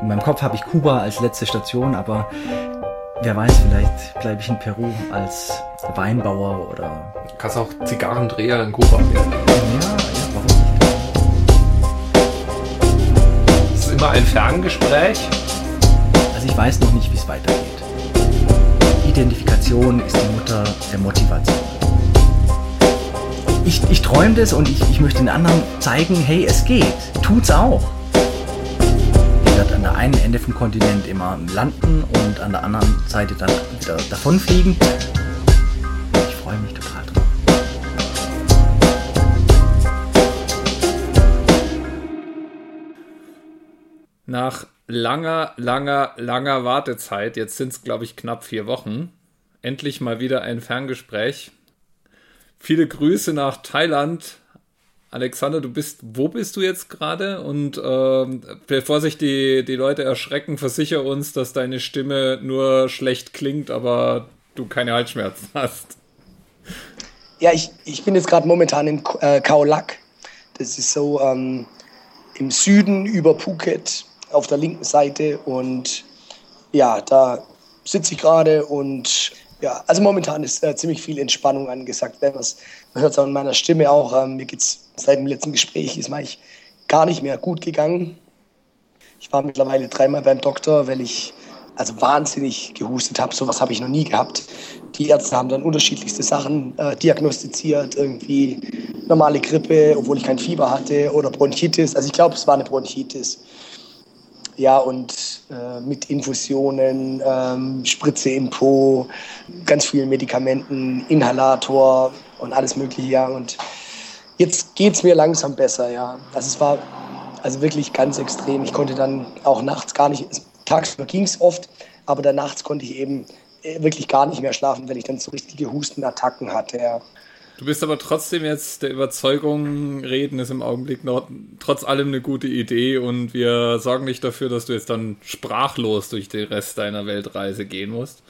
In meinem Kopf habe ich Kuba als letzte Station, aber wer weiß, vielleicht bleibe ich in Peru als Weinbauer oder. Du kannst auch Zigarrendreher in Kuba werden. Ja, ja, warum nicht? Es ist immer ein Ferngespräch. Also ich weiß noch nicht, wie es weitergeht. Identifikation ist die Mutter der Motivation. Ich, ich träume das und ich, ich möchte den anderen zeigen, hey, es geht. Tut's auch an der einen Ende vom Kontinent immer landen und an der anderen Seite dann wieder davonfliegen. Ich freue mich total drauf. Nach langer, langer, langer Wartezeit, jetzt sind es, glaube ich, knapp vier Wochen, endlich mal wieder ein Ferngespräch. Viele Grüße nach Thailand Alexander, du bist, wo bist du jetzt gerade? Und ähm, bevor sich die, die Leute erschrecken, versichere uns, dass deine Stimme nur schlecht klingt, aber du keine Halsschmerzen hast. Ja, ich, ich bin jetzt gerade momentan in äh, Kaolak. Das ist so ähm, im Süden über Phuket auf der linken Seite. Und ja, da sitze ich gerade und ja, also momentan ist äh, ziemlich viel Entspannung angesagt. Man hört es auch in meiner Stimme auch. Ähm, mir geht's seit dem letzten Gespräch ist mir gar nicht mehr gut gegangen. Ich war mittlerweile dreimal beim Doktor, weil ich also wahnsinnig gehustet habe. Sowas habe ich noch nie gehabt. Die Ärzte haben dann unterschiedlichste Sachen äh, diagnostiziert, irgendwie normale Grippe, obwohl ich kein Fieber hatte, oder Bronchitis. Also ich glaube, es war eine Bronchitis. Ja, und äh, mit Infusionen, ähm, Spritze im Po, ganz vielen Medikamenten, Inhalator und alles Mögliche. Ja. Und jetzt geht es mir langsam besser, ja. Also es war also wirklich ganz extrem. Ich konnte dann auch nachts gar nicht, tagsüber ging es oft, aber dann nachts konnte ich eben äh, wirklich gar nicht mehr schlafen, wenn ich dann so richtige Hustenattacken hatte, ja. Du bist aber trotzdem jetzt der Überzeugung, reden ist im Augenblick noch trotz allem eine gute Idee und wir sorgen nicht dafür, dass du jetzt dann sprachlos durch den Rest deiner Weltreise gehen musst.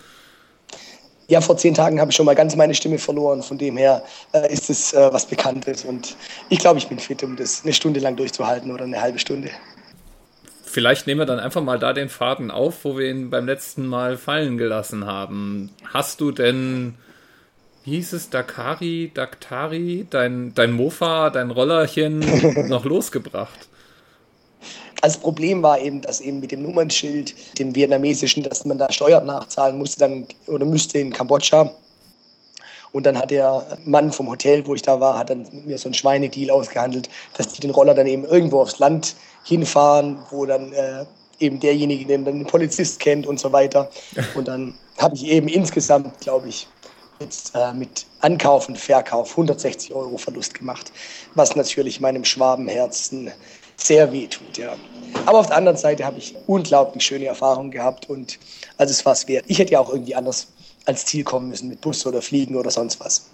Ja, vor zehn Tagen habe ich schon mal ganz meine Stimme verloren. Von dem her äh, ist es äh, was Bekanntes. Und ich glaube, ich bin fit, um das eine Stunde lang durchzuhalten oder eine halbe Stunde. Vielleicht nehmen wir dann einfach mal da den Faden auf, wo wir ihn beim letzten Mal fallen gelassen haben. Hast du denn wie hieß es, Dakari, Daktari, dein, dein Mofa, dein Rollerchen noch losgebracht? Das Problem war eben, dass eben mit dem Nummernschild, dem vietnamesischen, dass man da Steuern nachzahlen musste dann oder müsste in Kambodscha. Und dann hat der Mann vom Hotel, wo ich da war, hat dann mit mir so einen Schweinedeal ausgehandelt, dass die den Roller dann eben irgendwo aufs Land hinfahren, wo dann äh, eben derjenige, den dann den Polizist kennt und so weiter. Und dann habe ich eben insgesamt, glaube ich, jetzt äh, mit Ankauf und Verkauf 160 Euro Verlust gemacht, was natürlich meinem Schwabenherzen sehr weh tut. Ja. Aber auf der anderen Seite habe ich unglaublich schöne Erfahrungen gehabt und also es war es wert. Ich hätte ja auch irgendwie anders als Ziel kommen müssen mit Bus oder Fliegen oder sonst was.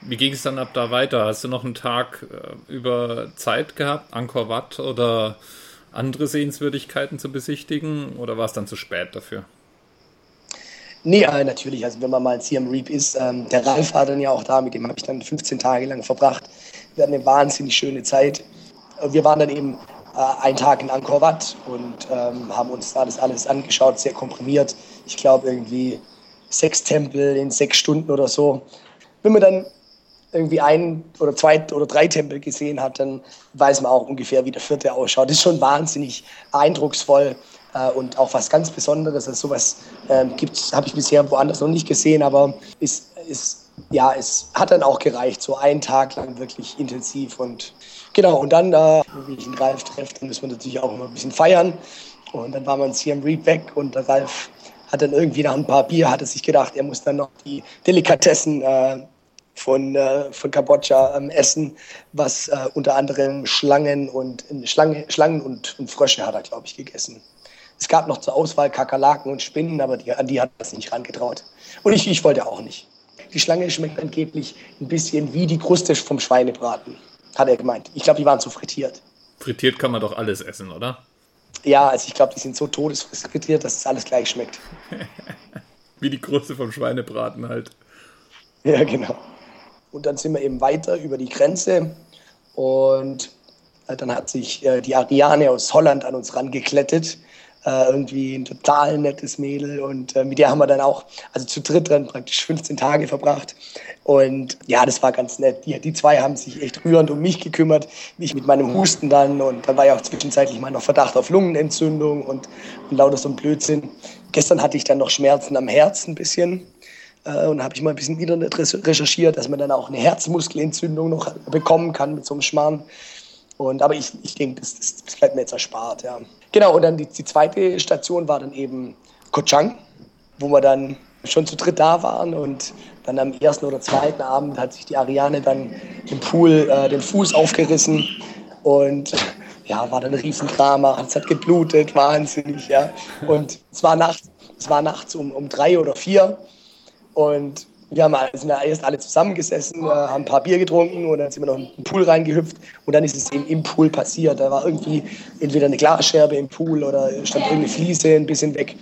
Wie ging es dann ab da weiter? Hast du noch einen Tag äh, über Zeit gehabt, Angkor Wat oder andere Sehenswürdigkeiten zu besichtigen oder war es dann zu spät dafür? Nee, äh, natürlich. Also wenn man mal in Siam Reap ist, ähm, der Ralf war dann ja auch da, mit dem habe ich dann 15 Tage lang verbracht. Wir hatten eine wahnsinnig schöne Zeit. Wir waren dann eben äh, einen Tag in Angkor Wat und ähm, haben uns da das alles angeschaut, sehr komprimiert. Ich glaube irgendwie sechs Tempel in sechs Stunden oder so. Wenn man dann irgendwie ein oder zwei oder drei Tempel gesehen hat, dann weiß man auch ungefähr, wie der vierte ausschaut. Das ist schon wahnsinnig eindrucksvoll äh, und auch was ganz Besonderes. Also sowas äh, gibt habe ich bisher woanders noch nicht gesehen, aber ist, ist, ja, es hat dann auch gereicht, so einen Tag lang wirklich intensiv und genau. Und dann, äh, wie ich den Ralf treffe, dann müssen wir natürlich auch immer ein bisschen feiern. Und dann war man hier im Reap weg und der Ralf hat dann irgendwie nach ein paar Bier, hat er sich gedacht, er muss dann noch die Delikatessen äh, von, äh, von Kambodscha ähm, essen, was äh, unter anderem Schlangen und Schlange, Schlangen und, und Frösche hat er, glaube ich, gegessen. Es gab noch zur Auswahl Kakerlaken und Spinnen, aber die, an die hat er sich nicht rangetraut. Und ich, ich wollte auch nicht. Die Schlange schmeckt angeblich ein bisschen wie die Kruste vom Schweinebraten, hat er gemeint. Ich glaube, die waren zu frittiert. Frittiert kann man doch alles essen, oder? Ja, also ich glaube, die sind so todesfrittiert, dass es alles gleich schmeckt. wie die Kruste vom Schweinebraten halt. Ja, genau. Und dann sind wir eben weiter über die Grenze und Äh, dann hat sich äh, die Ariane aus Holland an uns rangeklettet. Äh, irgendwie ein total nettes Mädel und äh, mit der haben wir dann auch, also zu dritt dann praktisch 15 Tage verbracht. Und ja, das war ganz nett. Die, die zwei haben sich echt rührend um mich gekümmert, mich mit meinem Husten dann und dann war ja auch zwischenzeitlich mal noch Verdacht auf Lungenentzündung und, und lauter so ein Blödsinn. Gestern hatte ich dann noch Schmerzen am Herz ein bisschen äh, und habe ich mal ein bisschen wieder recherchiert, dass man dann auch eine Herzmuskelentzündung noch bekommen kann mit so einem Schmarrn. Und, aber ich, ich denke, das, das, bleibt mir jetzt erspart. Ja. Genau, und dann die, die zweite Station war dann eben Koh Chang, wo wir dann schon zu dritt da waren. Und dann am ersten oder zweiten Abend hat sich die Ariane dann im Pool äh, den Fuß aufgerissen. Und ja, war dann ein Riesendrama, es hat geblutet, wahnsinnig, ja. Und es war nachts, es war nachts um, um drei oder vier. Und wir haben sind erst alle zusammengesessen, äh, haben ein paar Bier getrunken und dann sind wir noch in den Pool reingehüpft und dann ist es eben im Pool passiert. Da war irgendwie entweder eine Glasscherbe im Pool oder stand irgendeine Fliese ein bisschen weg.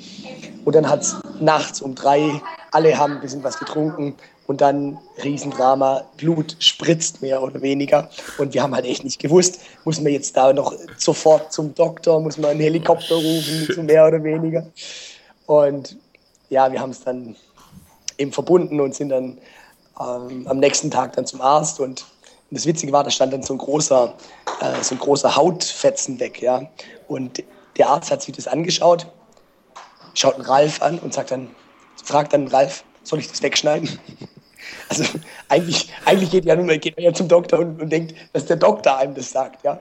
Und dann hat es nachts um drei, alle haben ein bisschen was getrunken und dann Riesendrama, Blut spritzt mehr oder weniger. Und wir haben halt echt nicht gewusst, muss man jetzt da noch sofort zum Doktor, muss man einen Helikopter rufen, so mehr oder weniger. Und ja, wir haben es dann eben verbunden und sind dann ähm, am nächsten Tag dann zum Arzt. Und das Witzige war, da stand dann so ein großer, äh, so ein großer Hautfetzen weg. Ja? Und der Arzt hat sich das angeschaut, schaut einen Ralf an und sagt dann, fragt dann Ralf, soll ich das wegschneiden? Also eigentlich, eigentlich geht, ja nur, geht man ja zum Doktor und, und denkt, dass der Doktor einem das sagt. Ja?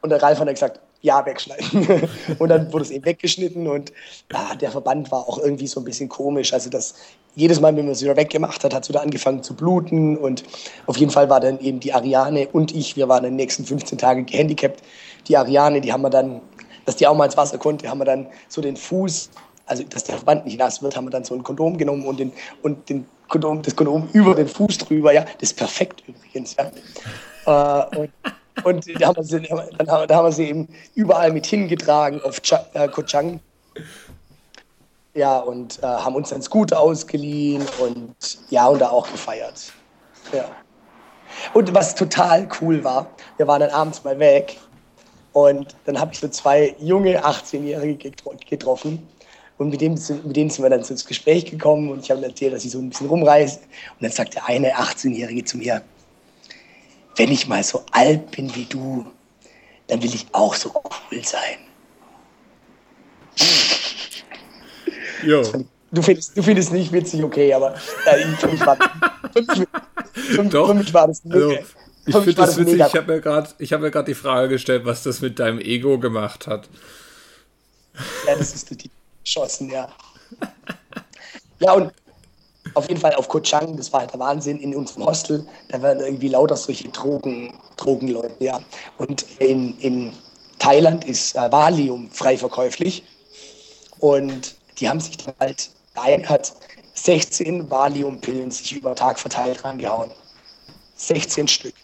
Und der Ralf hat dann gesagt, ja, wegschneiden. und dann wurde es eben weggeschnitten und ah, der Verband war auch irgendwie so ein bisschen komisch. Also das jedes Mal, wenn man es wieder weggemacht hat, hat es wieder angefangen zu bluten und auf jeden Fall war dann eben die Ariane und ich, wir waren in den nächsten 15 Tagen gehandicapt. Die Ariane, die haben wir dann, dass die auch mal ins Wasser konnte, haben wir dann so den Fuß, also dass der Verband nicht nass wird, haben wir dann so ein Kondom genommen und, den, und den Kondom, das Kondom über den Fuß drüber. Ja, das ist perfekt übrigens. Ja. Äh, und, und da haben, wir sie, dann haben, da haben wir sie eben überall mit hingetragen auf Ch äh, Koh Chang. Ja, und äh, haben uns dann Scooter ausgeliehen und ja, und da auch gefeiert. Ja. Und was total cool war, wir waren dann abends mal weg und dann habe ich so zwei junge 18-Jährige getroffen. Und mit, dem, mit denen sind wir dann ins Gespräch gekommen und ich habe erzählt, dass ich so ein bisschen rumreise. Und dann sagt der eine 18-Jährige zu mir, wenn ich mal so alt bin wie du, dann will ich auch so cool sein. Jo. Du findest, du findest nicht witzig, okay, aber äh, für, mich war, für, mich, für, Doch. für mich war das also, ich finde das, das witzig. Mega. Ich habe mir gerade hab die Frage gestellt, was das mit deinem Ego gemacht hat. Ja, das ist die Chancen, ja. Ja, und auf jeden Fall auf Koh Chang, das war halt der Wahnsinn, in unserem Hostel, da waren irgendwie lauter solche Drogen, Drogenleute, ja. Und in, in Thailand ist äh, Valium frei verkäuflich und die haben sich dann halt, ein hat 16 Valiumpillen sich über Tag verteilt rangehauen. 16 Stück.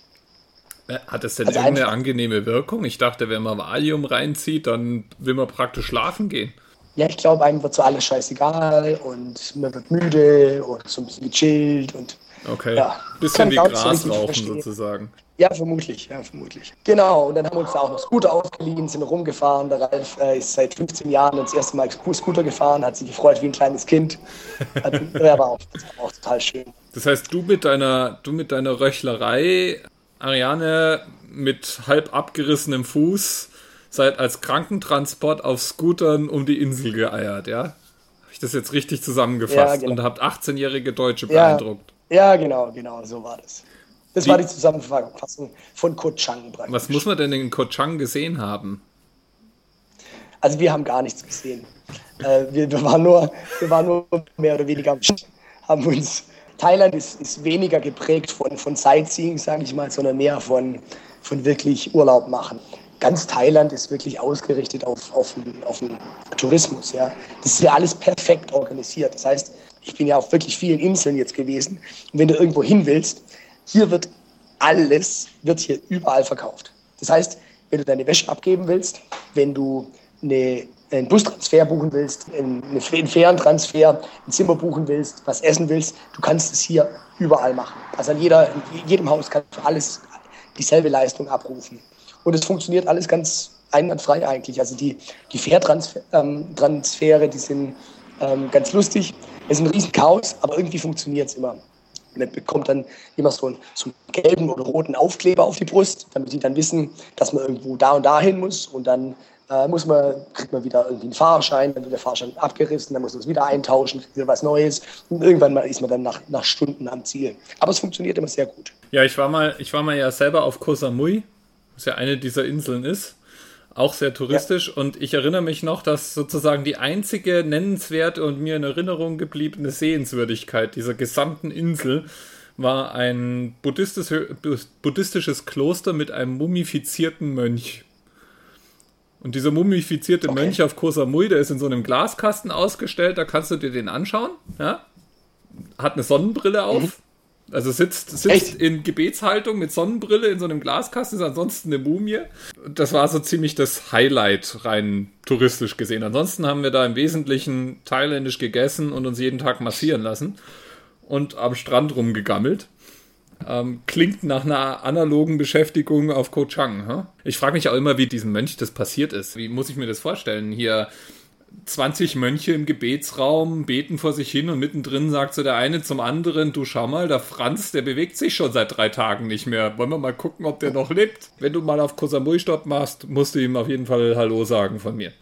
Äh, hat das denn also irgendeine angenehme Wirkung? Ich dachte, wenn man Valium reinzieht, dann will man praktisch schlafen gehen ja, ich glaube, einem wird so alles scheißegal und man wird müde und so ein bisschen gechillt und Okay. Ja, bisschen wie Gras rauchen sozusagen. Ja, vermutlich, ja, vermutlich. Genau, und dann haben wir uns da auch noch Scooter aufgeliehen, sind rumgefahren. Der Ralf äh, ist seit 15 Jahren das erste Mal Scooter gefahren, hat sich gefreut wie ein kleines Kind. Hat, ja, war auch, das war auch total schön. Das heißt, du mit deiner, du mit deiner Röchlerei, Ariane mit halb abgerissenem Fuß, seid als Krankentransport auf Scootern um die Insel geeiert, ja? Habe ich das jetzt richtig zusammengefasst? Ja, genau. Und habt 18-jährige Deutsche beeindruckt. Ja, ja, genau, genau, so war das. Das die, war die Zusammenfassung von Koh Chang. Praktisch. Was muss man denn in Koh Chang gesehen haben? Also wir haben gar nichts gesehen. äh, wir, wir, waren nur, wir waren nur mehr oder weniger haben uns Thailand ist, ist weniger geprägt von, von Sightseeing, sage ich mal, sondern mehr von, von wirklich Urlaub machen ganz Thailand ist wirklich ausgerichtet auf, auf, auf den Tourismus. Ja. Das ist ja alles perfekt organisiert. Das heißt, ich bin ja auf wirklich vielen Inseln jetzt gewesen. Und wenn du irgendwo hin willst, hier wird alles, wird hier überall verkauft. Das heißt, wenn du deine Wäsche abgeben willst, wenn du eine, einen Bustransfer buchen willst, einen, einen Fährentransfer, ein Zimmer buchen willst, was essen willst, du kannst es hier überall machen. Also an jeder, in jedem Haus kannst du alles dieselbe Leistung abrufen. Und es funktioniert alles ganz einwandfrei eigentlich. Also die, die Fährtransfere, ähm, die sind ähm, ganz lustig. Es ist ein riesen Chaos, aber irgendwie funktioniert es immer. Man bekommt dann immer so einen, so einen, gelben oder roten Aufkleber auf die Brust, damit die dann wissen, dass man irgendwo da und da hin muss. Und dann äh, muss man, kriegt man wieder irgendwie einen Fahrschein, dann wird der Fahrschein abgerissen, dann muss man es wieder eintauschen, wieder was Neues. Und irgendwann mal ist man dann nach, nach Stunden am Ziel. Aber es funktioniert immer sehr gut. Ja, ich war mal, ich war mal ja selber auf Koh Samui, was ja eine dieser Inseln ist auch sehr touristisch. Ja. Und ich erinnere mich noch, dass sozusagen die einzige nennenswerte und mir in Erinnerung gebliebene Sehenswürdigkeit dieser gesamten Insel war ein buddhistisch, buddhistisches Kloster mit einem mumifizierten Mönch. Und dieser mumifizierte okay. Mönch auf Koh Samui, der ist in so einem Glaskasten ausgestellt, da kannst du dir den anschauen. Ja? Hat eine Sonnenbrille auf. Also sitzt, sitzt in Gebetshaltung mit Sonnenbrille in so einem Glaskasten, ist ansonsten eine Mumie. Das war so ziemlich das Highlight, rein touristisch gesehen. Ansonsten haben wir da im Wesentlichen thailändisch gegessen und uns jeden Tag massieren lassen und am Strand rumgegammelt. Ähm, klingt nach einer analogen Beschäftigung auf Koh Chang. Huh? Ich frage mich auch immer, wie diesem Mönch das passiert ist. Wie muss ich mir das vorstellen? Hier 20 Mönche im Gebetsraum beten vor sich hin und mittendrin sagt so der eine zum anderen, du schau mal, der Franz, der bewegt sich schon seit drei Tagen nicht mehr. Wollen wir mal gucken, ob der noch lebt? Wenn du mal auf Kosamui Stopp machst, musst du ihm auf jeden Fall Hallo sagen von mir.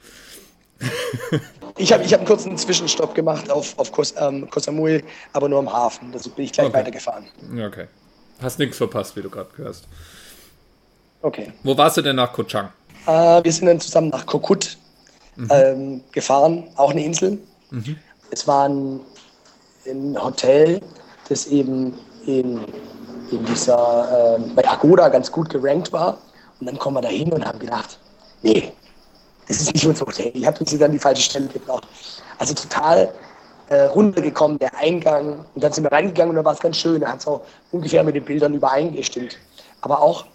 ich habe ich hab einen kurzen Zwischenstopp gemacht auf, auf Kos, ähm, Kosamui, aber nur am Hafen. Also bin ich gleich okay. weitergefahren. Okay. Hast nichts verpasst, wie du gerade hörst. Okay. Wo warst du denn nach Koh Chang? Äh, wir sind dann zusammen nach Kokut mhm. ähm, gefahren, auch eine Insel. Mhm. Es war ein, ein, Hotel, das eben in, in dieser, äh, bei Agoda ganz gut gerankt war. Und dann kommen wir da hin und haben gedacht, nee, das ist nicht unser Hotel. Ich habe uns dann die falsche Stelle gebracht. Also total äh, runtergekommen, der Eingang. Und dann sind wir reingegangen und da war es ganz schön. Da hat es auch ungefähr mit den Bildern übereingestimmt. Aber auch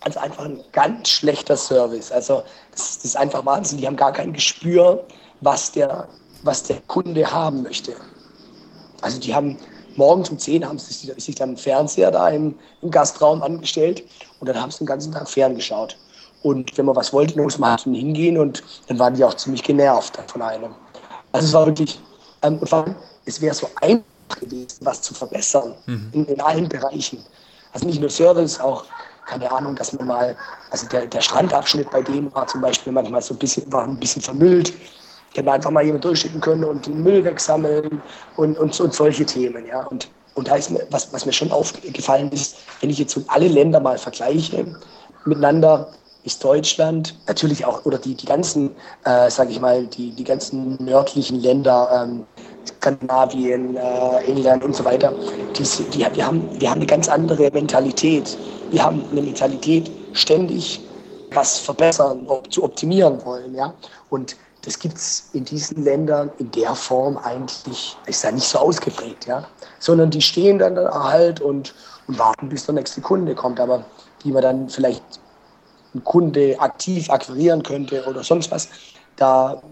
als einfach ein ganz schlechter Service. Also das, das, ist einfach Wahnsinn. Die haben gar kein Gespür, was der, was der Kunde haben möchte. Also die haben morgens um 10 haben sie sich dann einen Fernseher da im, im Gastraum angestellt und dann haben sie den ganzen Tag ferngeschaut. Und wenn man was wollte, dann muss man halt hingehen und dann waren die auch ziemlich genervt von einem. Also es war wirklich, ähm, und vor allem, es wäre so einfach gewesen, was zu verbessern mhm. in, in allen Bereichen. Also nicht nur Service, auch keine Ahnung, dass man mal, also der, der Strandabschnitt bei dem war zum Beispiel manchmal so ein bisschen, war ein bisschen vermüllt. Ich hätte einfach mal jemand durchschicken können und den Müll wegsammeln und, und, und solche Themen, ja. Und, und da ist mir, was, was mir schon aufgefallen ist, wenn ich jetzt so alle Länder mal vergleiche miteinander, ist Deutschland natürlich auch, oder die, die ganzen, äh, sage ich mal, die, die ganzen nördlichen Länder, ähm, Skandinavien, äh, England und so weiter, die, die, wir, haben, wir haben eine ganz andere Mentalität. Wir haben eine Mentalität, ständig was verbessern, zu optimieren wollen. Ja? Und das gibt es in diesen Ländern in der Form eigentlich, ist ja nicht so ausgeprägt, ja. Sondern die stehen dann da halt und, und warten, bis der nächste Kunde kommt. Aber die man dann vielleicht einen Kunde aktiv akquirieren könnte oder sonst was, da,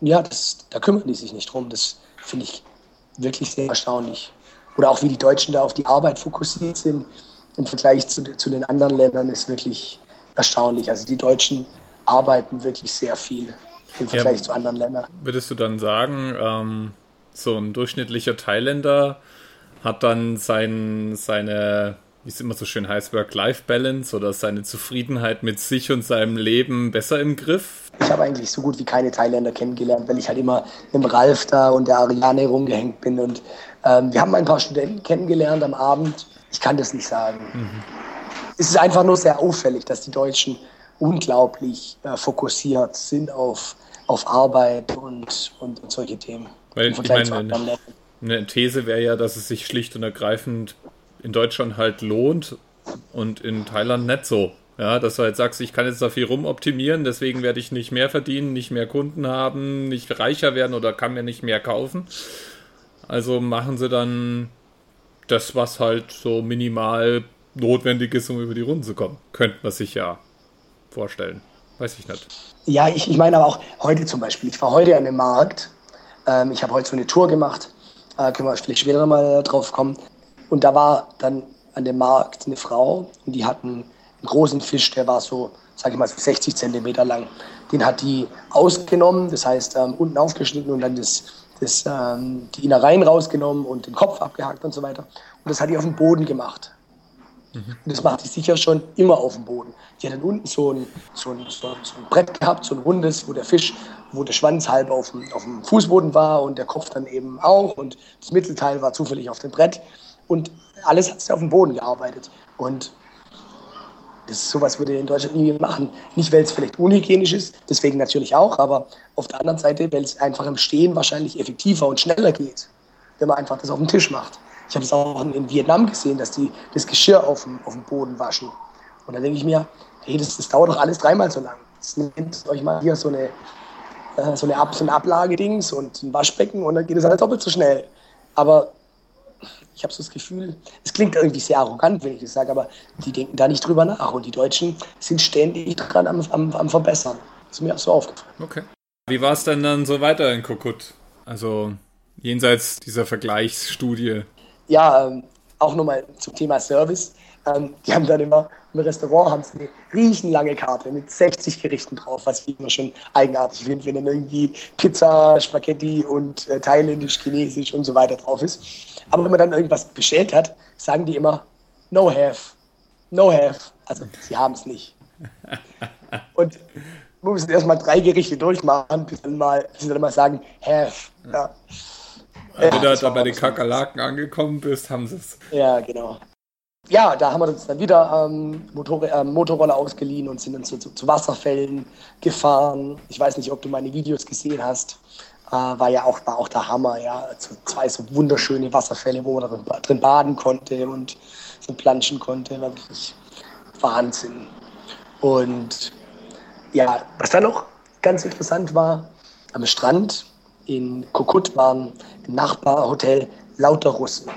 ja, das, da kümmern die sich nicht drum. Das finde ich wirklich sehr erstaunlich. Oder auch wie die Deutschen da auf die Arbeit fokussiert sind im Vergleich zu, zu den anderen Ländern ist wirklich erstaunlich. Also die Deutschen arbeiten wirklich sehr viel im Vergleich ja, zu anderen Ländern. Würdest du dann sagen, ähm, so ein durchschnittlicher Thailänder hat dann sein, seine wie es immer so schön heißt, Work-Life-Balance oder seine Zufriedenheit mit sich und seinem Leben besser im Griff? Ich habe eigentlich so gut wie keine Thailänder kennengelernt, weil ich halt immer mit dem Ralf da und der Ariane rumgehängt bin. Und ähm, wir haben ein paar Studenten kennengelernt am Abend. Ich kann das nicht sagen. Mhm. Es ist einfach nur sehr auffällig, dass die Deutschen unglaublich äh, fokussiert sind auf, auf Arbeit und, und, und solche Themen. Weil ich meine, eine These wäre ja, dass es sich schlicht und ergreifend in Deutschland halt lohnt und in Thailand nicht so. Ja, dass du halt sagst, ich kann jetzt da viel rumoptimieren, deswegen werde ich nicht mehr verdienen, nicht mehr Kunden haben, nicht reicher werden oder kann mir nicht mehr kaufen. Also machen sie dann das, was halt so minimal notwendig ist, um über die Runden zu kommen. Könnte man sich ja vorstellen. Weiß ich nicht. Ja, ich, ich meine aber auch heute zum Beispiel. Ich war heute an dem Markt. Ähm, ich habe heute so eine Tour gemacht. Äh, können wir vielleicht später mal drauf kommen. Und da war dann an dem Markt eine Frau und die hatten einen einen großen Fisch, der war so, sage ich mal, so 60 Zentimeter lang. Den hat die ausgenommen, das heißt ähm, unten aufgeschnitten und dann das, das, ähm, die Innereien rausgenommen und den Kopf abgehackt und so weiter. Und das hat die auf dem Boden gemacht. Mhm. Und das macht die sicher schon immer auf dem Boden. Die hat dann unten so ein, so ein, so ein, so ein Brett gehabt, so ein rundes, wo der Fisch, wo der Schwanz halb auf dem, auf dem Fußboden war und der Kopf dann eben auch und das Mittelteil war zufällig auf dem Brett. Und alles hat sie auf dem Boden gearbeitet. Und das, sowas würde in Deutschland nie machen. Nicht, weil es vielleicht unhygienisch ist, deswegen natürlich auch, aber auf der anderen Seite, weil es einfach im Stehen wahrscheinlich effektiver und schneller geht, wenn man einfach das auf dem Tisch macht. Ich habe es auch in Vietnam gesehen, dass die das Geschirr auf dem, auf dem Boden waschen. Und da denke ich mir, hey, das, das dauert doch alles dreimal so lang. Jetzt nehmt euch mal hier so eine, äh, so eine, Ab so eine Ablagedings und ein Waschbecken und dann geht es alles doppelt so schnell. Aber ich habe so das Gefühl, es klingt irgendwie sehr arrogant, wenn ich das sage, aber die denken da nicht drüber nach. Und die Deutschen sind ständig dran am, am, am Verbessern. Das ist mir auch so aufgefallen. Okay. Wie war es denn dann so weiter in Kokut? Also jenseits dieser Vergleichsstudie? Ja, ähm, auch nochmal zum Thema Service. Ähm, die haben dann immer im Restaurant haben sie eine riechenlange Karte mit 60 Gerichten drauf, was ich immer schon eigenartig finde, wenn dann irgendwie Pizza, Spaghetti und äh, Thailändisch, Chinesisch und so weiter drauf ist. Aber wenn man dann irgendwas bestellt hat, sagen die immer, no have, no have. Also sie haben es nicht. Und wir müssen erstmal drei Gerichte durchmachen, bis dann mal, bis sie dann mal sagen, have. Ja. Wenn du da bei den Kakerlaken angekommen bist, haben sie es. Ja, genau. Ja, da haben wir uns dann wieder ähm, Motor äh, Motorroller ausgeliehen und sind dann zu, zu, zu, Wasserfällen gefahren. Ich weiß nicht, ob du meine Videos gesehen hast. Äh, war ja auch, war auch der Hammer, ja. So zwei so wunderschöne Wasserfälle, wo man drin, drin baden konnte und so planschen konnte. War wirklich Wahnsinn. Und ja, was dann noch ganz interessant war, am Strand in Kokut waren im Nachbarhotel lauter Russen.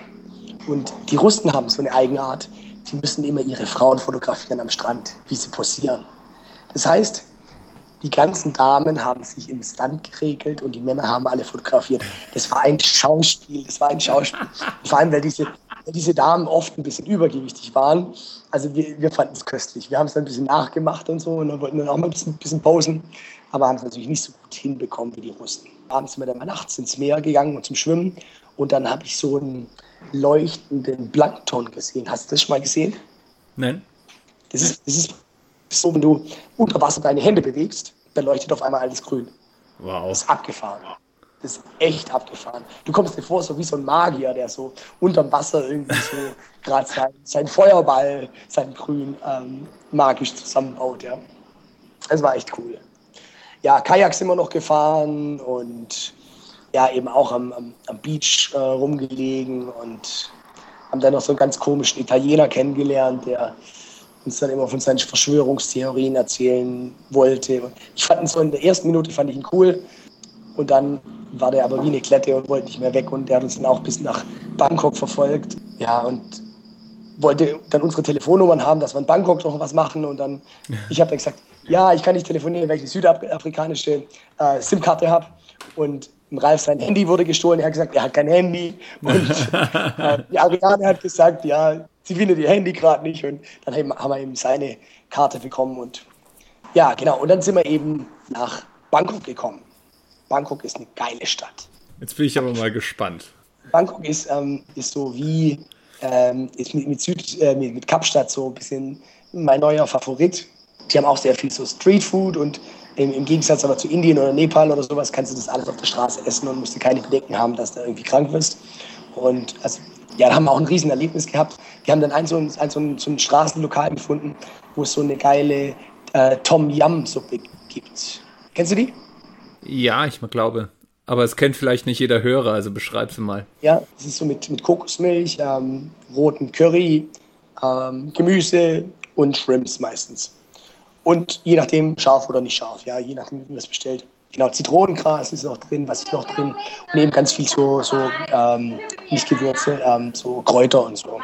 Und die Russen haben so eine Eigenart, die müssen immer ihre Frauen fotografieren am Strand, wie sie posieren. Das heißt, die ganzen Damen haben sich ins Land geregelt und die Männer haben alle fotografiert. Das war ein Schauspiel, das war ein Schauspiel. Vor allem, weil diese, weil diese Damen oft ein bisschen übergewichtig waren. Also wir, wir fanden es köstlich. Wir haben es dann ein bisschen nachgemacht und so und dann wollten dann auch mal ein bisschen, ein bisschen posen, aber haben es natürlich nicht so gut hinbekommen wie die Russen. Abends sind wir dann mal nachts ins Meer gegangen und zum Schwimmen und dann habe ich so einen leuchtenden Plankton gesehen. Hast du das schon mal gesehen? Nein. Das ist, das ist so, wenn du unter Wasser deine Hände bewegst, dann leuchtet auf einmal alles grün. Wow. Das ist abgefahren. Das ist echt abgefahren. Du kommst dir vor, so wie so ein Magier, der so unterm Wasser irgendwie so gerade sein, sein Feuerball, sein Grün ähm, magisch zusammenbaut. Ja. Das war echt cool. Ja, Kajak sind wir noch gefahren und ja, eben auch am, am, am Beach äh, rumgelegen und haben dann noch so einen ganz komischen Italiener kennengelernt, der uns dann immer von seinen Verschwörungstheorien erzählen wollte. Ich fand ihn so in der ersten Minute fand ich ihn cool. Und dann war der aber wie eine Klette und wollte nicht mehr weg. Und der hat uns dann auch bis nach Bangkok verfolgt. Ja, und wollte dann unsere Telefonnummern haben, dass wir in Bangkok noch was machen. Und dann, ich habe dann gesagt, ja, ich kann nicht telefonieren, weil ich eine südafrikanische äh, SIM-Karte habe und Ralf sein Handy wurde gestohlen, er hat gesagt, er hat kein Handy. Und äh, die Ariane hat gesagt, ja, sie findet ihr Handy gerade nicht und dann haben wir eben seine Karte bekommen und ja, genau, und dann sind wir eben nach Bangkok gekommen. Bangkok ist eine geile Stadt. Jetzt bin ich aber mal gespannt. Bangkok ist, ähm, ist so wie ähm, ist mit, mit, Süd, äh, mit, mit Kapstadt so ein bisschen mein neuer Favorit. Die haben auch sehr viel so Streetfood und im, im, Gegensatz aber zu Indien oder Nepal oder sowas kannst du das alles auf der Straße essen und musst dir keine Bedenken haben, dass du irgendwie krank wirst. Und also, ja, da haben wir auch ein Riesenerlebnis gehabt. Wir haben dann ein so ein, ein, so ein, so ein Straßenlokal gefunden, wo es so eine geile äh, Tom Yum Suppe gibt. Kennst du die? Ja, ich glaube. Aber es kennt vielleicht nicht jeder Hörer, also beschreib sie mal. Ja, es ist so mit, mit Kokosmilch, ähm, roten Curry, ähm, Gemüse und Shrimps meistens. Und je nachdem scharf oder nicht scharf, ja, je nachdem, wie man das bestellt. Genau, Zitronengras ist noch drin, was ist noch drin. Und eben ganz viel so, so ähm, nicht Gewürze, ähm, so Kräuter und so.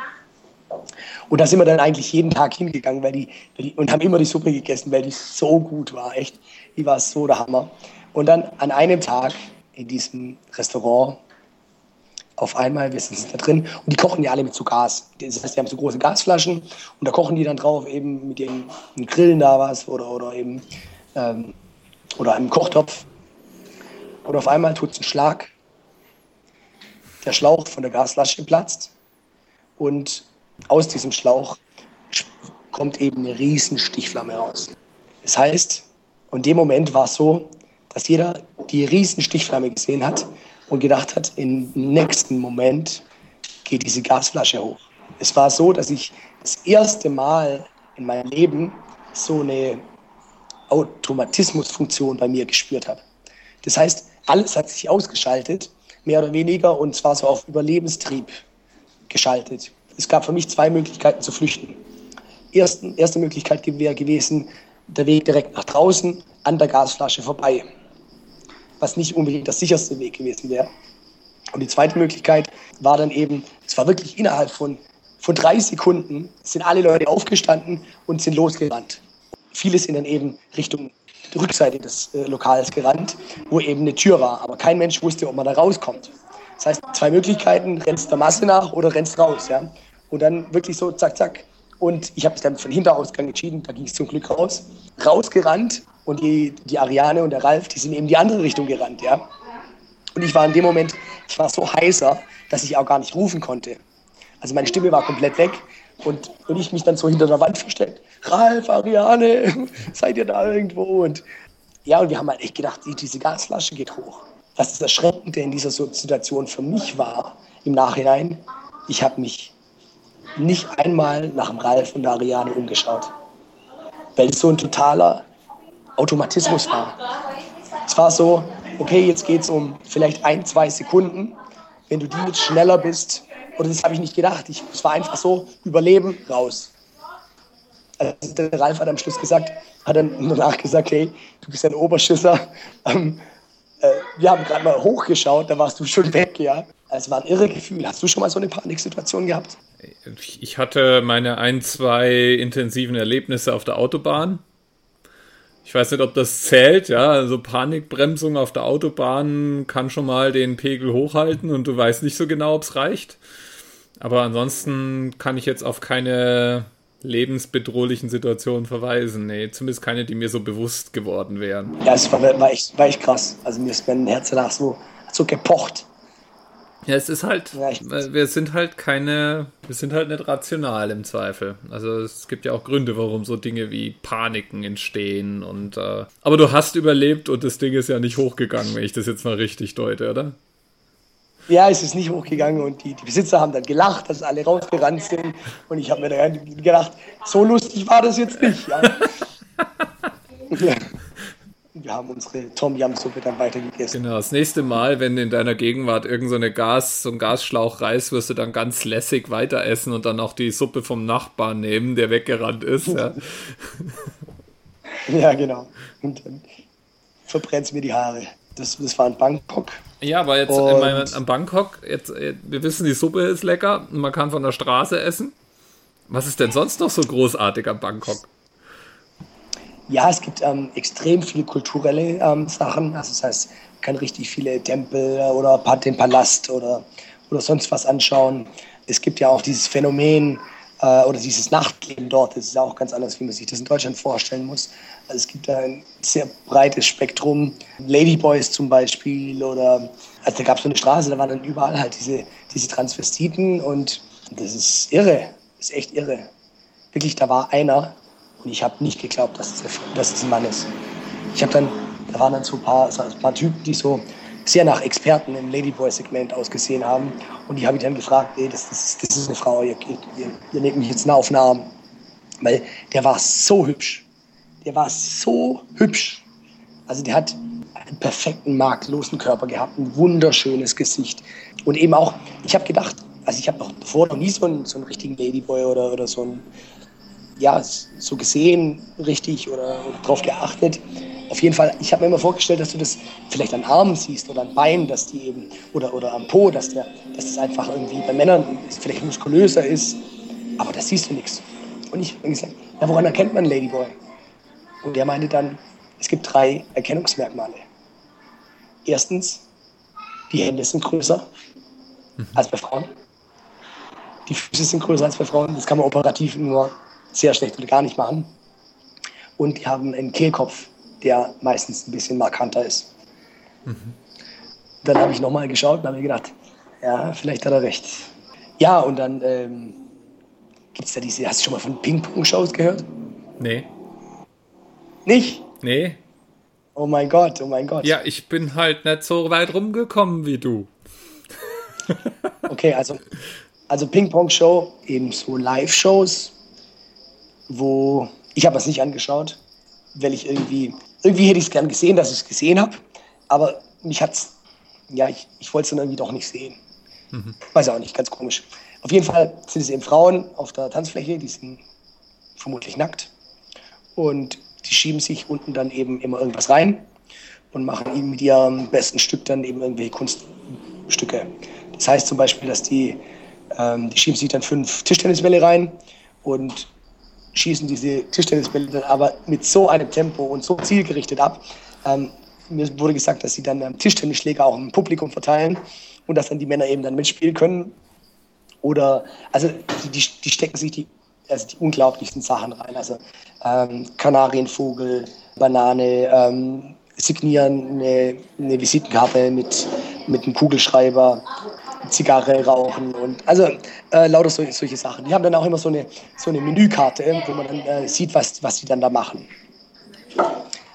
Und da sind wir dann eigentlich jeden Tag hingegangen weil die, weil die, und haben immer die Suppe gegessen, weil die so gut war, echt. Die war so der Hammer. Und dann an einem Tag in diesem Restaurant auf einmal, wir sind da drin und die kochen ja alle mit so Gas. Das heißt, die haben so große Gasflaschen und da kochen die dann drauf eben mit dem Grillen da was oder, oder eben ähm, oder einem Kochtopf. Und auf einmal tut es einen Schlag. Der Schlauch von der Gasflasche platzt und aus diesem Schlauch kommt eben eine riesen Stichflamme raus. Das heißt, in dem Moment war es so, dass jeder die riesen Stichflamme gesehen hat und gedacht hat, im nächsten Moment geht diese Gasflasche hoch. Es war so, dass ich das erste Mal in meinem Leben so eine Automatismusfunktion bei mir gespürt habe. Das heißt, alles hat sich ausgeschaltet, mehr oder weniger, und zwar so auf Überlebenstrieb geschaltet. Es gab für mich zwei Möglichkeiten zu flüchten. Ersten, erste Möglichkeit wäre gewesen, der Weg direkt nach draußen an der Gasflasche vorbei was nicht unbedingt das sicherste Weg gewesen wäre. Und die zweite Möglichkeit war dann eben, es war wirklich innerhalb von, von drei Sekunden, sind alle Leute aufgestanden und sind losgerannt. Viele sind dann eben Richtung Rückseite des äh, Lokals gerannt, wo eben eine Tür war, aber kein Mensch wusste, ob man da rauskommt. Das heißt, zwei Möglichkeiten, rennst der Masse nach oder rennst raus. Ja? Und dann wirklich so zack, zack. Und ich habe mich dann für den Hinterausgang entschieden, da ging es zum Glück raus. Rausgerannt und die, die Ariane und der Ralf, die sind eben die andere Richtung gerannt, ja. Und ich war in dem Moment, ich war so heißer, dass ich auch gar nicht rufen konnte. Also meine Stimme war komplett weg und, und ich mich dann so hinter der Wand versteckt. Ralf, Ariane, seid ihr da irgendwo? Und ja, und wir haben halt echt gedacht, diese Gasflasche geht hoch. Was das Erschreckende in dieser Situation für mich war, im Nachhinein, ich habe mich nicht einmal nach dem Ralf und der Ariane umgeschaut. Weil es so ein totaler Automatismus war. Es war so, okay, jetzt geht es um vielleicht ein, zwei Sekunden. Wenn du die jetzt schneller bist, oder das habe ich nicht gedacht, ich, es war einfach so, überleben, raus. Also der Ralf hat am Schluss gesagt, hat dann danach gesagt, hey, du bist ein Oberschüsser. Ähm, äh, wir haben gerade mal hochgeschaut, da warst du schon weg, ja. Es war ein irre Gefühl. Hast du schon mal so eine Paniksituation gehabt? Ich hatte meine ein, zwei intensiven Erlebnisse auf der Autobahn. Ich weiß nicht, ob das zählt, ja. Also Panikbremsung auf der Autobahn kann schon mal den Pegel hochhalten und du weißt nicht so genau, ob es reicht. Aber ansonsten kann ich jetzt auf keine lebensbedrohlichen Situationen verweisen. Nee, zumindest keine, die mir so bewusst geworden wären. Ja, es war, war, echt, war echt krass. Also mir ist mein Herz danach so, so gepocht. Ja, es ist halt, ja, wir sind halt keine, wir sind halt nicht rational im Zweifel. Also es gibt ja auch Gründe, warum so Dinge wie Paniken entstehen und, äh, aber du hast überlebt und das Ding ist ja nicht hochgegangen, wenn ich das jetzt mal richtig deute, oder? Ja, es ist nicht hochgegangen und die, die Besitzer haben dann gelacht, dass alle rausgerannt sind und ich habe mir dann gedacht, so lustig war das jetzt nicht. Ja. ja wir haben unsere Tom Yam Suppe dann weitergegessen. Genau, das nächste Mal, wenn in deiner Gegenwart irgend so, eine Gas, so ein Gasschlauch reißt, wirst du dann ganz lässig weiter essen und dann auch die Suppe vom Nachbarn nehmen, der weggerannt ist. Ja, ja genau. Und dann verbrennt es mir die Haare. Das, das war in Bangkok. Ja, aber jetzt in meinem, in Bangkok, jetzt, wir wissen, die Suppe ist lecker und man kann von der Straße essen. Was ist denn sonst noch so großartig am Bangkok? Ja, es gibt ähm, extrem viele kulturelle ähm, Sachen. Also das heißt, man kann richtig viele Tempel oder den Palast oder, oder sonst was anschauen. Es gibt ja auch dieses Phänomen äh, oder dieses Nachtleben dort. Das ist ja auch ganz anders, wie man sich das in Deutschland vorstellen muss. Also es gibt ein sehr breites Spektrum. Ladyboys zum Beispiel oder also da gab es so eine Straße, da waren dann überall halt diese, diese Transvestiten und das ist irre, das ist echt irre. Wirklich, da war einer, und ich habe nicht geglaubt, dass es, dass es ein Mann ist. Ich habe dann, da waren dann so ein paar, so ein paar Typen, die so sehr nach Experten im Ladyboy-Segment ausgesehen haben. Und die habe ich dann gefragt, ey, das, das, das ist eine Frau, ihr, ihr, ihr nehmt mich jetzt auf den Arm. Weil der war so hübsch. Der war so hübsch. Also der hat einen perfekten, marktlosen Körper gehabt, ein wunderschönes Gesicht. Und eben auch, ich habe gedacht, also ich habe noch davor noch nie so einen, so einen richtigen Ladyboy oder, oder so einen ja, so gesehen richtig oder, oder darauf geachtet. Auf jeden Fall, ich habe mir immer vorgestellt, dass du das vielleicht an Armen siehst oder an Beinen, dass die eben, oder, oder am Po, dass, der, dass das einfach irgendwie bei Männern vielleicht muskulöser ist. Aber das siehst du nichts. Und ich habe gesagt, ja, woran erkennt man Ladyboy? Und er meinte dann, es gibt drei Erkennungsmerkmale. Erstens, die Hände sind größer. mhm. als bei Frauen. Die Füße sind größer als bei Frauen. Das kann man operativ nur sehr schlecht oder gar nicht machen. Und die haben einen Kehlkopf, der meistens ein bisschen markanter ist. Mhm. Dann habe ich nochmal geschaut und habe mir gedacht, ja, vielleicht hat er recht. Ja, und dann ähm, gibt es da diese, hast du schon mal von Ping-Pong-Shows gehört? Nee. Nicht? Nee. Oh mein Gott, oh mein Gott. Ja, ich bin halt nicht so weit rumgekommen wie du. okay, also, also Ping-Pong-Show, eben so Live-Shows, wo ich habe es nicht angeschaut, weil ich irgendwie, irgendwie hätte ich es gern gesehen, dass ich es gesehen habe, aber mich hat es ja, ich, ich wollte es dann irgendwie doch nicht sehen. Mhm. Weiß auch nicht, ganz komisch. Auf jeden Fall sind es eben Frauen auf der Tanzfläche, die sind vermutlich nackt. Und die schieben sich unten dann eben immer irgendwas rein und machen eben mit ihrem besten Stück dann eben irgendwelche Kunststücke. Das heißt zum Beispiel, dass die, ähm, die schieben sich dann fünf Tischtennisbälle rein und schießen diese Tischtennisbälle dann aber mit so einem Tempo und so zielgerichtet ab, ähm, mir wurde gesagt, dass sie dann ähm, Tischtennisschläger auch im Publikum verteilen und dass dann die Männer eben dann mitspielen können. Oder, also die, die, die stecken sich die, also die unglaublichsten Sachen rein. Also ähm, Kanarienvogel, Banane, ähm, signieren eine, eine Visitenkarte mit, mit einem Kugelschreiber, Zigarre rauchen und also äh, lauter solche, solche Sachen. Die haben dann auch immer so eine, so eine Menükarte, wo man dann äh, sieht, was, was die dann da machen.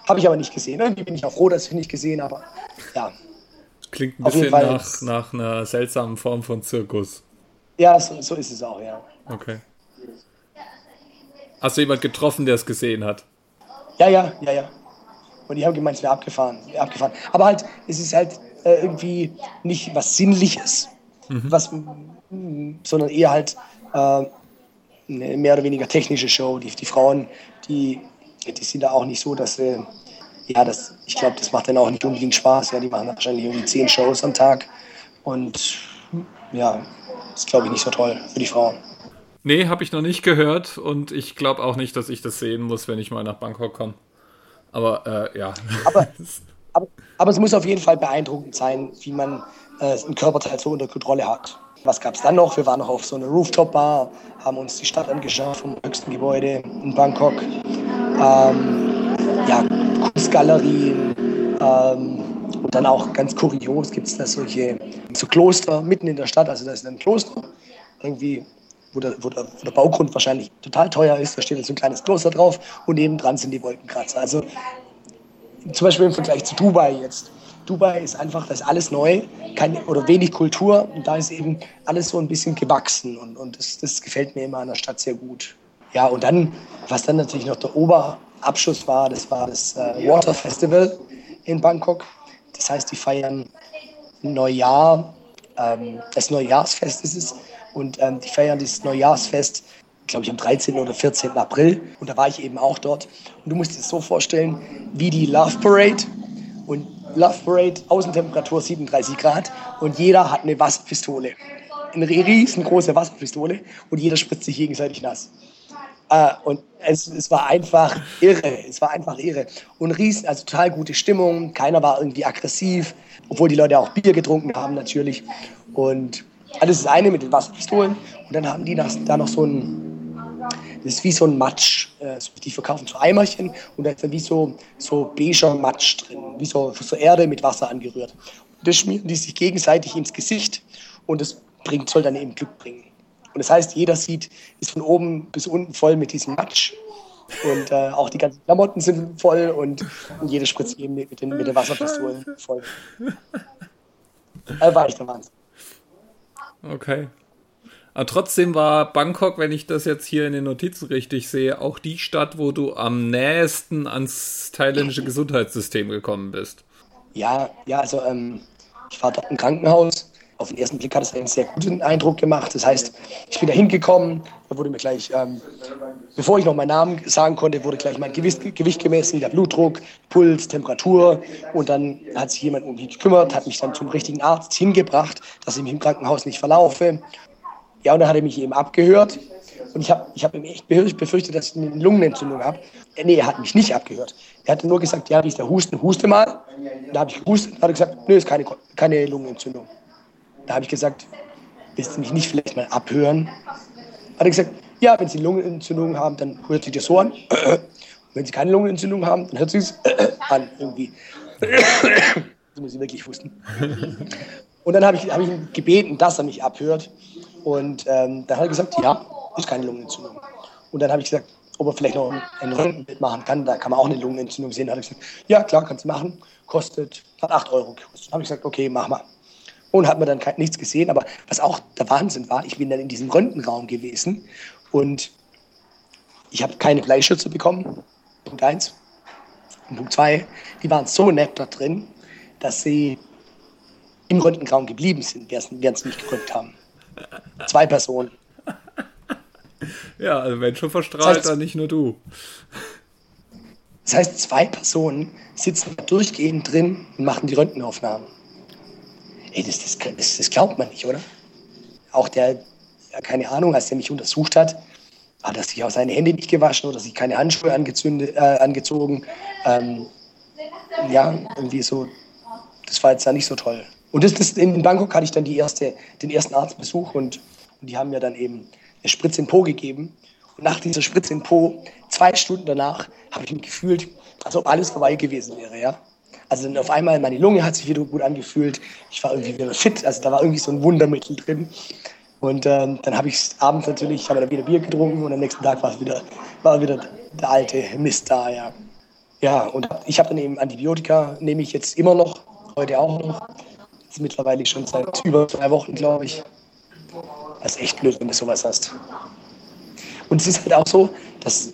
Habe ich aber nicht gesehen. Irgendwie bin ich auch froh, dass ich nicht gesehen habe. Ja. Klingt ein bisschen nach, nach einer seltsamen Form von Zirkus. Ja, so, so ist es auch, ja. Okay. Hast du jemand getroffen, der es gesehen hat? Ja, ja, ja, ja. Und die haben gemeint, es wäre abgefahren, abgefahren. Aber halt, es ist halt äh, irgendwie nicht was Sinnliches, mhm. was, sondern eher halt äh, eine mehr oder weniger technische Show. Die, die Frauen, die, die sind da auch nicht so, dass sie ja, das, ich glaube, das macht dann auch nicht unbedingt Spaß. Ja, die machen wahrscheinlich irgendwie zehn Shows am Tag. Und ja, das glaube ich nicht so toll für die Frauen. Nee, habe ich noch nicht gehört und ich glaube auch nicht, dass ich das sehen muss, wenn ich mal nach Bangkok komme. Aber äh, ja. Aber, aber, aber, es muss auf jeden Fall beeindruckend sein, wie man äh, ein Körperteil so unter Kontrolle hat. Was gab es dann noch? Wir waren noch auf so einer Rooftop-Bar, haben uns die Stadt angeschaut vom höchsten Gebäude in Bangkok. Ähm, ja, Kunstgalerien ähm, und dann auch ganz kurios gibt es da solche so Kloster mitten in der Stadt. Also da ist ein Kloster, irgendwie, wo der, wo, der, wo der Baugrund wahrscheinlich total teuer ist. Da steht jetzt so ein kleines Kloster drauf und nebendran sind die Wolkenkratzer. Also zum Beispiel im Vergleich zu Dubai jetzt. Dubai ist einfach, das ist alles neu, kein, oder wenig Kultur und da ist eben alles so ein bisschen gewachsen und, und das, das gefällt mir immer an der Stadt sehr gut. Ja, und dann, was dann natürlich noch der Ober, Abschluss war, das war das äh, Water Festival in Bangkok. Das heißt, die feiern Neujahr, ähm, das Neujahrsfest ist es. Und ähm, die feiern dieses Neujahrsfest, glaube ich, am 13. oder 14. April. Und da war ich eben auch dort. Und du musst dir das so vorstellen, wie die Love Parade. Und Love Parade, Außentemperatur 37 Grad. Und jeder hat eine Wasserpistole. Eine riesengroße Wasserpistole. Und jeder spritzt sich gegenseitig nass. Äh, und es, es war einfach irre. Es war einfach irre. Und riesen, also total gute Stimmung. Keiner war irgendwie aggressiv, obwohl die Leute auch Bier getrunken haben natürlich. Und alles das eine mit den Wasserpistolen. Und dann haben die da noch so ein, das ist wie so ein Matsch. Äh, die verkaufen so Eimerchen und da ist dann wie so, so beiger Matsch drin, wie so, so Erde mit Wasser angerührt. Und das schmieren die sich gegenseitig ins Gesicht und das bringt, soll dann eben Glück bringen. Und das heißt, jeder sieht, ist von oben bis unten voll mit diesem Matsch. Und äh, auch die ganzen Klamotten sind voll und, und jeder spritzt eben mit den, mit den Wasserpistolen voll. Äh, war echt der Wahnsinn. Okay. Aber trotzdem war Bangkok, wenn ich das jetzt hier in den Notizen richtig sehe, auch die Stadt, wo du am nächsten ans thailändische Gesundheitssystem gekommen bist. Ja, ja, also ähm, ich war dort im Krankenhaus auf den ersten Blick hat es einen sehr guten Eindruck gemacht. Das heißt, ich bin da hingekommen, da wurde mir gleich, ähm, bevor ich noch meinen Namen sagen konnte, wurde gleich mein Gewicht, Gewicht gemessen, der Blutdruck, Puls, Temperatur. Und dann hat sich jemand um mich gekümmert, hat mich dann zum richtigen Arzt hingebracht, dass ich mich im Krankenhaus nicht verlaufe. Ja, und dann hat er mich eben abgehört. Und ich habe ich hab ihm echt befürchtet, dass ich eine Lungenentzündung habe. Äh, nee, er hat mich nicht abgehört. Er hat nur gesagt, ja, wie ist der Husten? Huste mal. Da habe ich gehustet, hat er gesagt, nö, ist keine, keine Lungenentzündung. Da habe ich gesagt, willst du mich nicht vielleicht mal abhören? Hat er gesagt, ja, wenn Sie Lungenentzündung haben, dann hört sich das so an. wenn Sie keine Lungenentzündung haben, dann hört sich es an irgendwie. das muss ich wirklich husten. Und dann habe ich, hab ich ihn gebeten, dass er mich abhört. Und ähm, dann hat er gesagt, ja, ist keine Lungenentzündung. Und dann habe ich gesagt, ob er vielleicht noch ein Röntgenbild machen kann. Da kann man auch eine Lungenentzündung sehen. Da habe ich gesagt, ja, klar, kannst du machen. Kostet, hat 8 Euro gekostet. Da habe ich gesagt, okay, mach mal. Und hat mir dann nichts gesehen. Aber was auch der Wahnsinn war, ich bin dann in diesem Röntgenraum gewesen und ich habe keine Bleischütze bekommen. Punkt 1. Und Punkt 2, die waren so nett da drin, dass sie im Röntgenraum geblieben sind, während sie mich geröntgt haben. Zwei Personen. Ja, also wenn schon verstrahlt, das heißt, dann nicht nur du. Das heißt, zwei Personen sitzen durchgehend drin und machen die Röntgenaufnahmen. Ey, das, das, das, das glaubt man nicht, oder? Auch der, ja, keine Ahnung, als der mich untersucht hat, hat er sich auch seine Hände nicht gewaschen oder sich keine Handschuhe äh, angezogen. Ähm, ja, irgendwie so, das war jetzt da nicht so toll. Und das, das, in Bangkok hatte ich dann die erste, den ersten Arztbesuch und, und die haben mir dann eben eine Spritze in Po gegeben. Und nach dieser Spritze in Po, zwei Stunden danach, habe ich mich gefühlt, als ob alles vorbei gewesen wäre, ja. Also dann auf einmal, meine Lunge hat sich wieder gut angefühlt. Ich war irgendwie wieder fit. Also da war irgendwie so ein Wundermittel drin. Und ähm, dann habe ich abends natürlich, habe dann wieder Bier getrunken und am nächsten Tag war es wieder, war wieder der alte Mist da, ja. Ja, und ich habe dann eben Antibiotika, nehme ich jetzt immer noch, heute auch noch. Ist mittlerweile schon seit über zwei Wochen, glaube ich. Das ist echt blöd, wenn du sowas hast. Und es ist halt auch so, dass,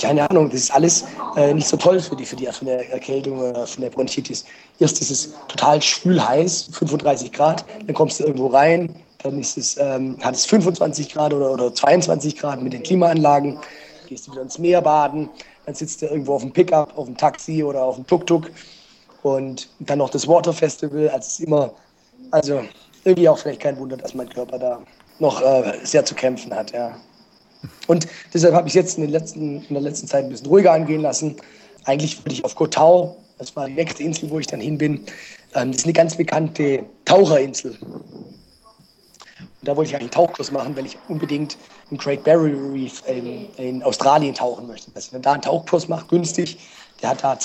keine Ahnung, das ist alles äh, nicht so toll für die, für die von der Erkältung oder von der Bronchitis. Erst ist es total schwül heiß, 35 Grad, dann kommst du irgendwo rein, dann ist es, ähm, hat es 25 Grad oder, oder 22 Grad mit den Klimaanlagen, gehst du wieder ins Meer baden, dann sitzt du irgendwo auf dem Pickup, auf dem Taxi oder auf dem Tuk-Tuk und dann noch das Water Festival, es ist immer, also irgendwie auch vielleicht kein Wunder, dass mein Körper da noch äh, sehr zu kämpfen hat, ja. Und deshalb habe ich jetzt in, den letzten, in der letzten Zeit ein bisschen ruhiger angehen lassen. Eigentlich würde ich auf Kotau, das war die nächste Insel, wo ich dann hin bin. Ähm, das ist eine ganz bekannte Taucherinsel. Und da wollte ich einen Tauchkurs machen, weil ich unbedingt im Great Barrier Reef in, in Australien tauchen möchte. Dass ich dann da einen Tauchkurs mache, günstig. Der hat da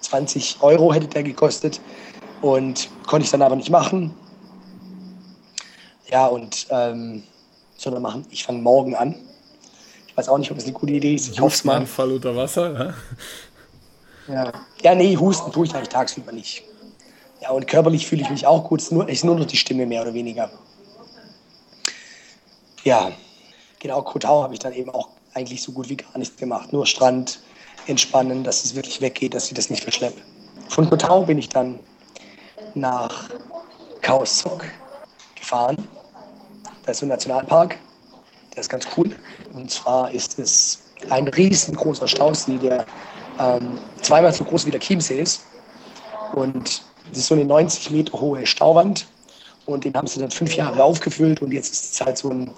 220 Euro hätte der gekostet und konnte ich dann aber nicht machen. Ja, und ähm, sondern machen, ich fange morgen an. Ich weiß auch nicht, ob das eine gute Idee ist. Ich hoffe es mal. Fall unter Wasser, ja? Ja. ja, nee, husten tue ich eigentlich tagsüber nicht. Ja, und körperlich fühle ich mich auch gut. Es ist nur, ist nur noch die Stimme, mehr oder weniger. Ja, genau, Kotau habe ich dann eben auch eigentlich so gut wie gar nichts gemacht. Nur Strand, entspannen, dass es wirklich weggeht, dass ich das nicht verschleppe. Von Kotau bin ich dann nach Khao Sok gefahren das ist ein Nationalpark, der ist ganz cool. Und zwar ist es ein riesengroßer Stausee, der ähm, zweimal so groß wie der Chiemsee ist. Und das ist so eine 90 Meter hohe Stauwand. Und den haben sie dann fünf Jahre aufgefüllt und jetzt ist es halt so ein,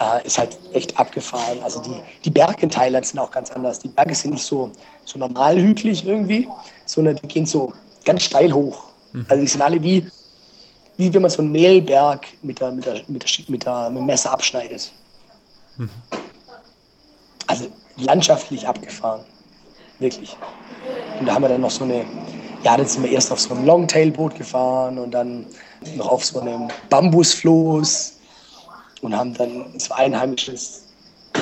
äh, ist halt echt abgefahren. Also die, die Berge in Thailand sind auch ganz anders. Die Berge sind nicht so, so normal hügelig irgendwie, sondern die gehen so ganz steil hoch. Mhm. Also die sind alle wie, wie wenn man so einen Mehlberg mit, der, mit, der, mit, der, mit, der, mit dem Messer abschneidet. Mhm. Also landschaftlich abgefahren. Wirklich. Und da haben wir dann noch so eine, ja, dann sind wir erst auf so einem Longtailboot gefahren und dann noch auf so einem Bambusfloß und haben dann so einheimisches,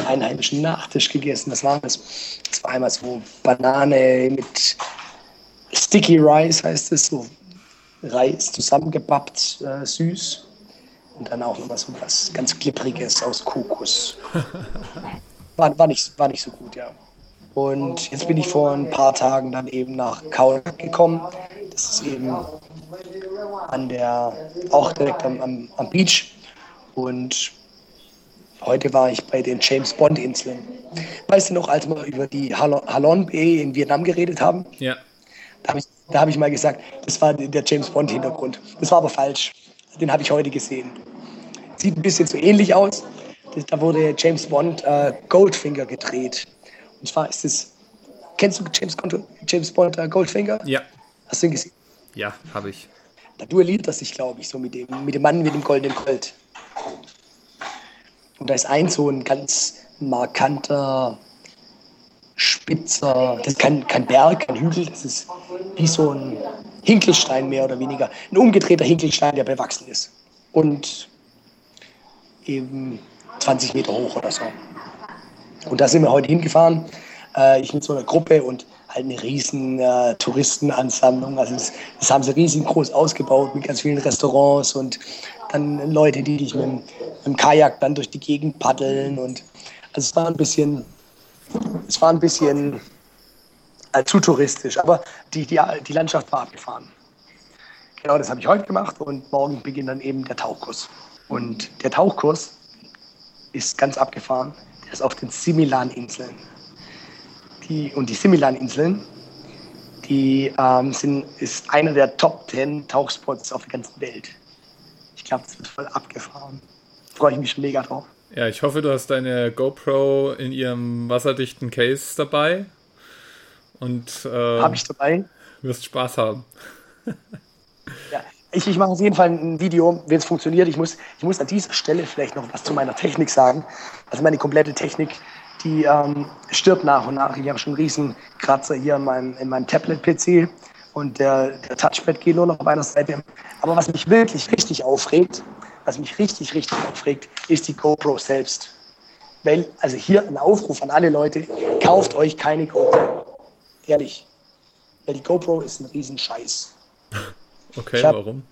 einheimischen Nachtisch gegessen. Was war das? Das war einmal so Banane mit Sticky Rice, heißt es, so Reis zusammengepappt, äh, süß. Und dann auch nochmal so was ganz Glippriges aus Kokos. War, war, nicht, war nicht so gut, ja. Und jetzt bin ich vor ein paar Tagen dann eben nach Kaul gekommen. Das ist eben an der, auch direkt am, am, am Beach. Und heute war ich bei den James Bond Inseln. Weißt du noch, als wir über die Halon Bay in Vietnam geredet haben? Ja. Da habe ich da habe ich mal gesagt, das war der James Bond-Hintergrund. Das war aber falsch. Den habe ich heute gesehen. Sieht ein bisschen so ähnlich aus. Da wurde James Bond äh, Goldfinger gedreht. Und zwar ist es. Kennst du James, James Bond äh, Goldfinger? Ja. Hast du ihn gesehen? Ja, habe ich. da duelliert er sich, glaube ich, so mit dem, mit dem Mann mit dem goldenen Gold. Und da ist ein so ein ganz markanter, spitzer, das ist kein, kein Berg, kein Hügel, das ist wie so ein Hinkelstein mehr oder weniger. Ein umgedrehter Hinkelstein, der bewachsen ist. Und eben 20 Meter hoch oder so. Und da sind wir heute hingefahren. Äh, ich mit so einer Gruppe und halt eine riesen äh, Touristenansammlung. Also das, das, haben sie riesengroß ausgebaut mit ganz vielen Restaurants und dann Leute, die dich mit, dem Kajak dann durch die Gegend paddeln. Und also es war ein bisschen, es war ein bisschen äh, zu touristisch, aber die, die, die Landschaft war abgefahren. Genau das habe ich heute gemacht und morgen beginnt dann eben der Tauchkurs. Und der Tauchkurs ist ganz abgefahren. Der ist auf den Similan-Inseln. Die, und die Similan-Inseln, die ähm, sind, ist einer der Top 10 Tauchspots auf der ganzen Welt. Ich glaube, das wird voll abgefahren. Freue ich mich mega drauf. Ja, ich hoffe, du hast deine GoPro in ihrem wasserdichten Case dabei. Und äh, habe ich dabei. Wirst Spaß haben. ja, ich, ich mache auf jeden Fall ein Video, wenn es funktioniert. Ich muss, ich muss an dieser Stelle vielleicht noch was zu meiner Technik sagen. Also meine komplette Technik, die ähm, stirbt nach und nach. Ich habe schon einen riesen Kratzer hier in meinem, in meinem Tablet-PC und der, der Touchpad geht nur noch auf einer Seite. Aber was mich wirklich richtig aufregt, was mich richtig, richtig aufregt, ist die GoPro selbst. Weil, also hier ein Aufruf an alle Leute, kauft euch keine GoPro. Ehrlich. Weil die GoPro ist ein Riesenscheiß. Okay, hab, warum?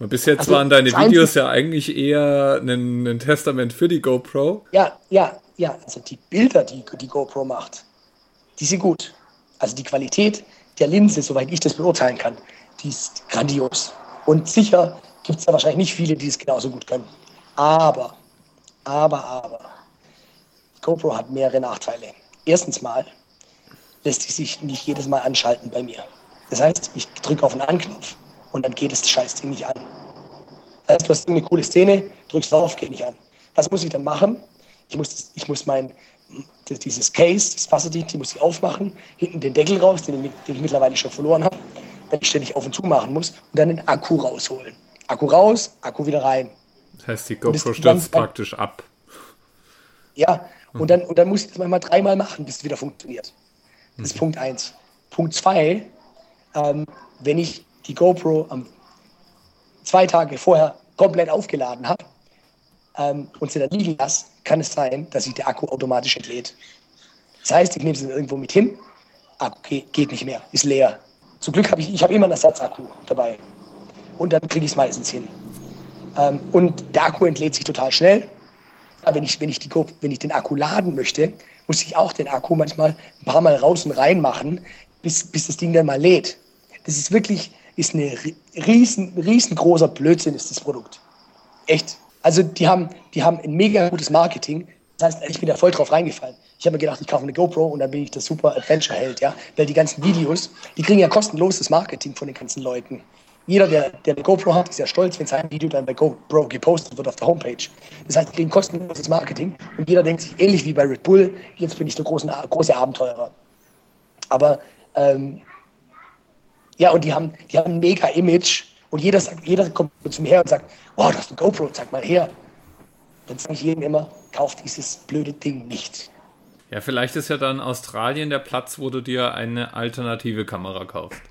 Und bis jetzt also, waren deine Videos ja eigentlich eher ein, ein, Testament für die GoPro. Ja, ja, ja. Also die Bilder, die die GoPro macht, die sind gut. Also die Qualität der Linse, soweit ich das beurteilen kann, die ist grandios. Und sicher gibt es da wahrscheinlich nicht viele, die es genauso gut können. Aber, aber, aber, GoPro hat mehrere Nachteile. Erstens mal lässt sie sich nicht jedes Mal anschalten bei mir. Das heißt, ich drücke auf einen Anknopf und dann geht das Scheißding nicht an. Das heißt, du hast eine coole Szene, drückst drauf, geht nicht an. Was muss ich dann machen? Ich muss, ich muss mein, dieses Case, das Wasserdicht, die muss ich aufmachen, hinten den Deckel raus, den, den ich mittlerweile schon verloren habe, wenn ich ständig auf und zu machen muss, und dann den Akku rausholen. Akku raus, Akku wieder rein. Das heißt, die GoPro stürzt praktisch ab. Ja, und dann, und dann muss ich das manchmal dreimal machen, bis es wieder funktioniert. Das ist mhm. Punkt 1. Punkt 2, ähm, wenn ich die GoPro am, zwei Tage vorher komplett aufgeladen habe ähm, und sie dann liegen lasse, kann es sein, dass sich der Akku automatisch entlädt. Das heißt, ich nehme sie irgendwo mit hin, Akku geht nicht mehr, ist leer. Zum Glück habe ich, ich habe immer einen Ersatzakku dabei. Und dann kriege ich es meistens hin. Ähm, und der Akku entlädt sich total schnell. Aber wenn ich, wenn, ich die, wenn ich den Akku laden möchte, muss ich auch den Akku manchmal ein paar Mal raus und rein machen, bis, bis das Ding dann mal lädt. Das ist wirklich, ist eine riesen, riesengroßer Blödsinn, ist das Produkt. Echt. Also die haben, die haben ein mega gutes Marketing. Das heißt, ich bin da voll drauf reingefallen. Ich habe mir gedacht, ich kaufe eine GoPro und dann bin ich der super Adventure-Held, ja. Weil die ganzen Videos, die kriegen ja kostenloses Marketing von den ganzen Leuten. Jeder, der, der eine GoPro hat, ist ja stolz, wenn sein Video dann bei GoPro gepostet wird auf der Homepage. Das heißt, die kriegen kostenloses Marketing und jeder denkt sich ähnlich wie bei Red Bull, jetzt bin ich der große, große Abenteurer. Aber ähm, ja, und die haben, die haben ein mega Image und jeder, sagt, jeder kommt zu mir her und sagt, oh, das ist ein GoPro, zeig mal her. Dann sage ich jedem immer, kauf dieses blöde Ding nicht. Ja, vielleicht ist ja dann Australien der Platz, wo du dir eine alternative Kamera kaufst.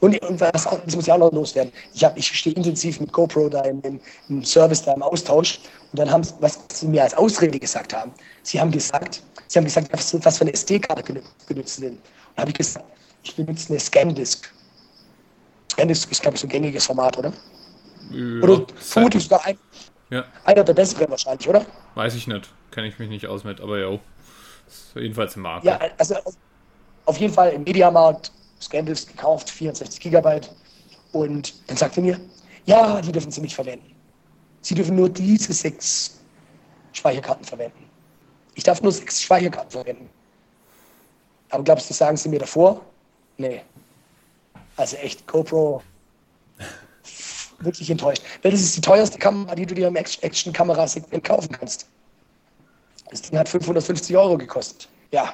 Und, und was das muss ja auch noch loswerden. Ich, hab, ich stehe intensiv mit GoPro da im, im, im, Service, da im Austausch. Und dann haben sie, was sie mir als Ausrede gesagt haben, sie haben gesagt, sie haben gesagt, was, was für eine SD-Karte benutzen denn? Und habe ich gesagt, ich benutze eine Scandisk. Scandisk ist, glaube ich, so ein gängiges Format, oder? Ja, oder vermutlich sogar ein, ja. einer der besseren wahrscheinlich, oder? Weiß ich nicht. Kenne ich mich nicht aus mit, aber ja. Jedenfalls im Markt. Ja, also auf jeden Fall im Mediamarkt Scandisk gekauft, 64 Gigabyte. Und dann sagte er mir, ja, die dürfen Sie nicht verwenden. Sie dürfen nur diese sechs Speicherkarten verwenden. Ich darf nur sechs Speicherkarten verwenden. Aber glaubst du, sagen Sie mir davor? Nee. Also echt, GoPro wirklich enttäuscht. Weil das ist die teuerste Kamera, die du dir im Action-Kamera-Segment kaufen kannst. Das Ding hat 550 Euro gekostet. Ja.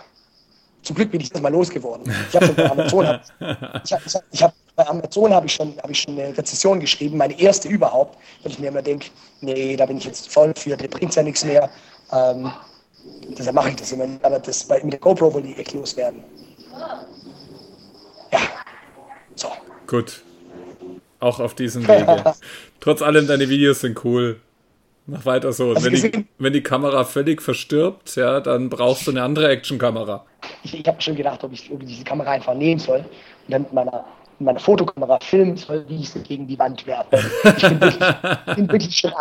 zum Glück bin ich das mal losgeworden. Ich habe bei Amazon, ich hab, ich hab, bei Amazon habe ich, schon, hab ich schon eine Rezession geschrieben, meine erste überhaupt, weil ich mir immer denke, nee, da bin ich jetzt voll für, der bringt ja nichts mehr. Ähm, deshalb mache ich das immer. Aber das bei, mit der GoPro will ich echt loswerden. Ja. So. Gut. Auch auf diesem Wege. Trotz allem, deine Videos sind cool. Mach weiter so. Wenn die, wenn die, Kamera völlig verstirbt, ja, dann brauchst du eine andere Actionkamera. Ich, ich habe schon gedacht, ob ich, ob ich diese Kamera einfach nehmen soll und dann mit meiner, mit meiner Fotokamera filmen soll, wie ich sie gegen die Wand werfe. Ich bin wirklich, bin wirklich schon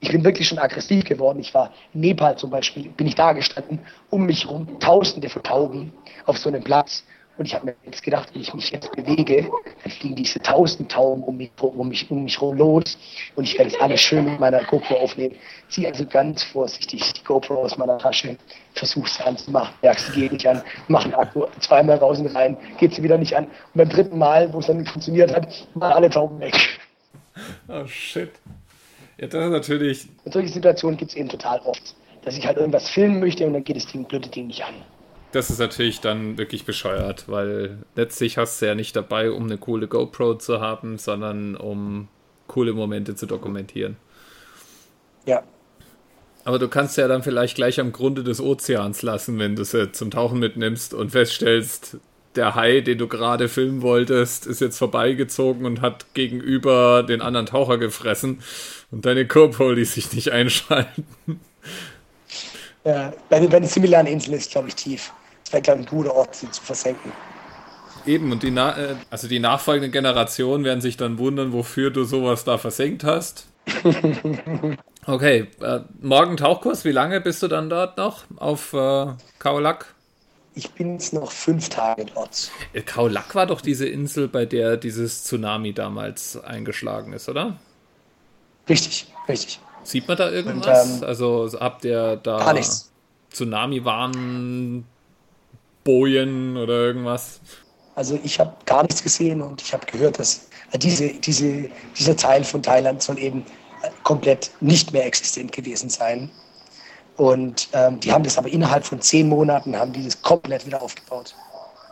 ich bin wirklich schon aggressiv geworden. Ich war in Nepal zum Beispiel, bin ich da gestanden, um mich herum tausende von Tauben auf so einem Platz und ich habe mir jetzt gedacht, wenn ich mich jetzt bewege, dann fliegen diese tausend Tauben um mich, um mich, um mich rum los. Und ich werde es alles schön mit meiner GoPro aufnehmen. Ziehe also ganz vorsichtig die GoPro aus meiner Tasche, versuche sie anzumachen, merke, sie geht nicht an, mache den Akku zweimal raus und rein, geht sie wieder nicht an. Und beim dritten Mal, wo es dann nicht funktioniert hat, waren alle Tauben weg. Oh shit. Ja, das ist natürlich. Und solche Situationen gibt es eben total oft, dass ich halt irgendwas filmen möchte und dann geht das Ding, blöde Ding nicht an das ist natürlich dann wirklich bescheuert, weil letztlich hast du ja nicht dabei, um eine coole GoPro zu haben, sondern um coole Momente zu dokumentieren. Ja. Aber du kannst ja dann vielleicht gleich am Grunde des Ozeans lassen, wenn du sie zum Tauchen mitnimmst und feststellst, der Hai, den du gerade filmen wolltest, ist jetzt vorbeigezogen und hat gegenüber den anderen Taucher gefressen und deine GoPro ließ sich nicht einschalten. Bei, bei den similaren Inseln ist, glaube ich, tief. Das wäre, glaube ich, ein guter Ort, sie zu versenken. Eben, und die, Na äh, also die nachfolgenden Generationen werden sich dann wundern, wofür du sowas da versenkt hast. okay, äh, morgen Tauchkurs, wie lange bist du dann dort noch auf äh, Kaolak? Ich bin jetzt noch fünf Tage dort. Äh, Kaolak war doch diese Insel, bei der dieses Tsunami damals eingeschlagen ist, oder? Richtig, richtig. Sieht man da irgendwas? Und, ähm, also habt ihr da Tsunami-Warnbojen oder irgendwas? Also ich habe gar nichts gesehen und ich habe gehört, dass diese, diese, dieser Teil von Thailand soll eben komplett nicht mehr existent gewesen sein. Und ähm, die haben das aber innerhalb von zehn Monaten haben die das komplett wieder aufgebaut.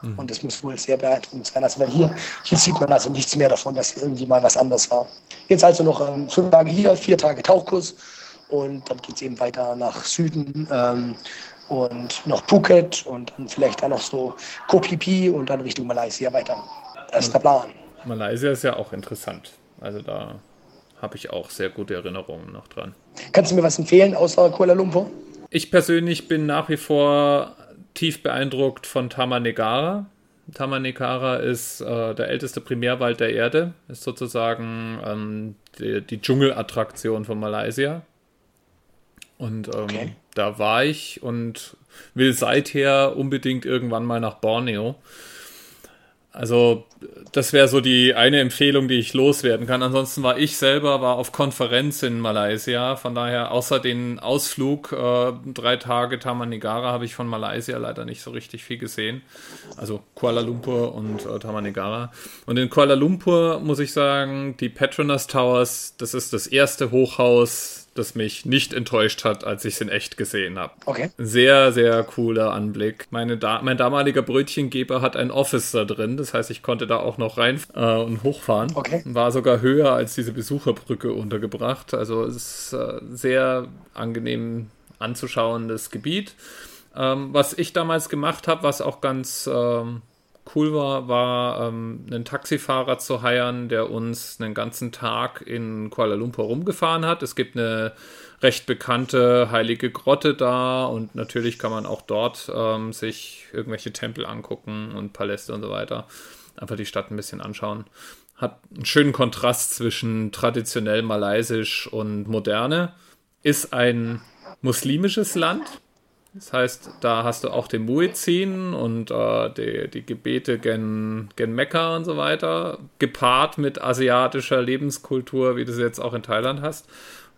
Mhm. Und das muss wohl sehr beeindruckend sein. Also weil hier, hier sieht man also nichts mehr davon, dass irgendwie mal was anders war. Jetzt also noch ähm, fünf Tage hier, vier Tage Tauchkurs und dann geht es eben weiter nach Süden ähm, und noch Phuket und dann vielleicht dann noch so Koh Phi Phi und dann Richtung Malaysia weiter. Das ist der Plan. Malaysia ist ja auch interessant. Also da habe ich auch sehr gute Erinnerungen noch dran. Kannst du mir was empfehlen außer Kuala Lumpur? Ich persönlich bin nach wie vor tief beeindruckt von Tamanegara. Tamanegara ist äh, der älteste Primärwald der Erde, ist sozusagen ähm, die, die Dschungelattraktion von Malaysia. Und ähm, okay. da war ich und will seither unbedingt irgendwann mal nach Borneo. Also das wäre so die eine Empfehlung, die ich loswerden kann. Ansonsten war ich selber war auf Konferenz in Malaysia. Von daher außer den Ausflug äh, drei Tage Tamanegara habe ich von Malaysia leider nicht so richtig viel gesehen. Also Kuala Lumpur und äh, Tamanegara. Und in Kuala Lumpur muss ich sagen, die Petronas Towers, das ist das erste Hochhaus das mich nicht enttäuscht hat, als ich es in echt gesehen habe. Okay. Sehr, sehr cooler Anblick. Meine da mein damaliger Brötchengeber hat ein Office da drin, das heißt, ich konnte da auch noch rein äh, und hochfahren. Okay. War sogar höher als diese Besucherbrücke untergebracht. Also es ist äh, sehr angenehm anzuschauen, das Gebiet. Ähm, was ich damals gemacht habe, was auch ganz ähm, cool war, war ähm, einen Taxifahrer zu heiern, der uns einen ganzen Tag in Kuala Lumpur rumgefahren hat. Es gibt eine recht bekannte heilige Grotte da und natürlich kann man auch dort ähm, sich irgendwelche Tempel angucken und Paläste und so weiter. Einfach die Stadt ein bisschen anschauen. Hat einen schönen Kontrast zwischen traditionell malaysisch und moderne. Ist ein muslimisches Land, das heißt, da hast du auch den Muezzin und äh, die, die Gebete gen, gen Mekka und so weiter, gepaart mit asiatischer Lebenskultur, wie du sie jetzt auch in Thailand hast.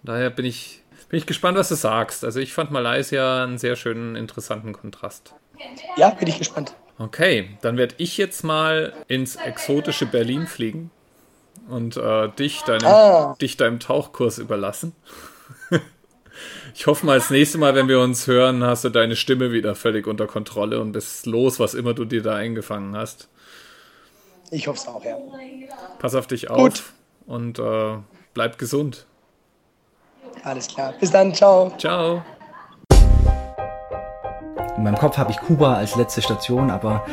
Und daher bin ich, bin ich gespannt, was du sagst. Also ich fand Malaysia einen sehr schönen, interessanten Kontrast. Ja, bin ich gespannt. Okay, dann werde ich jetzt mal ins exotische Berlin fliegen und äh, dich, deinem, ah. dich deinem Tauchkurs überlassen. Ich hoffe mal, das nächste Mal, wenn wir uns hören, hast du deine Stimme wieder völlig unter Kontrolle und bist los, was immer du dir da eingefangen hast. Ich hoffe es auch, ja. Pass auf dich auf und äh, bleib gesund. Alles klar. Bis dann. Ciao. Ciao. In meinem Kopf habe ich Kuba als letzte Station, aber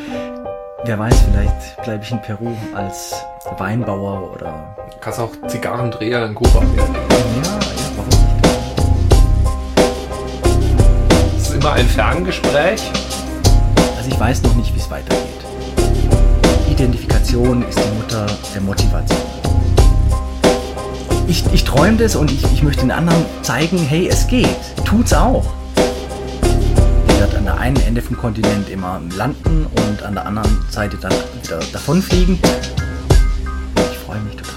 wer weiß, vielleicht bleibe ich in Peru als Weinbauer oder. Du kannst auch Zigarrendreher in Kuba werden. Ja, ja, warum immer ein Ferngespräch. Also ich weiß noch nicht, wie es weitergeht. Identifikation ist die Mutter der Motivation. Ich, ich träume das und ich, ich möchte den anderen zeigen, hey, es geht. Tut's auch. Ich werde an der einen Ende vom Kontinent immer landen und an der anderen Seite dann wieder davonfliegen. Ich freue mich total.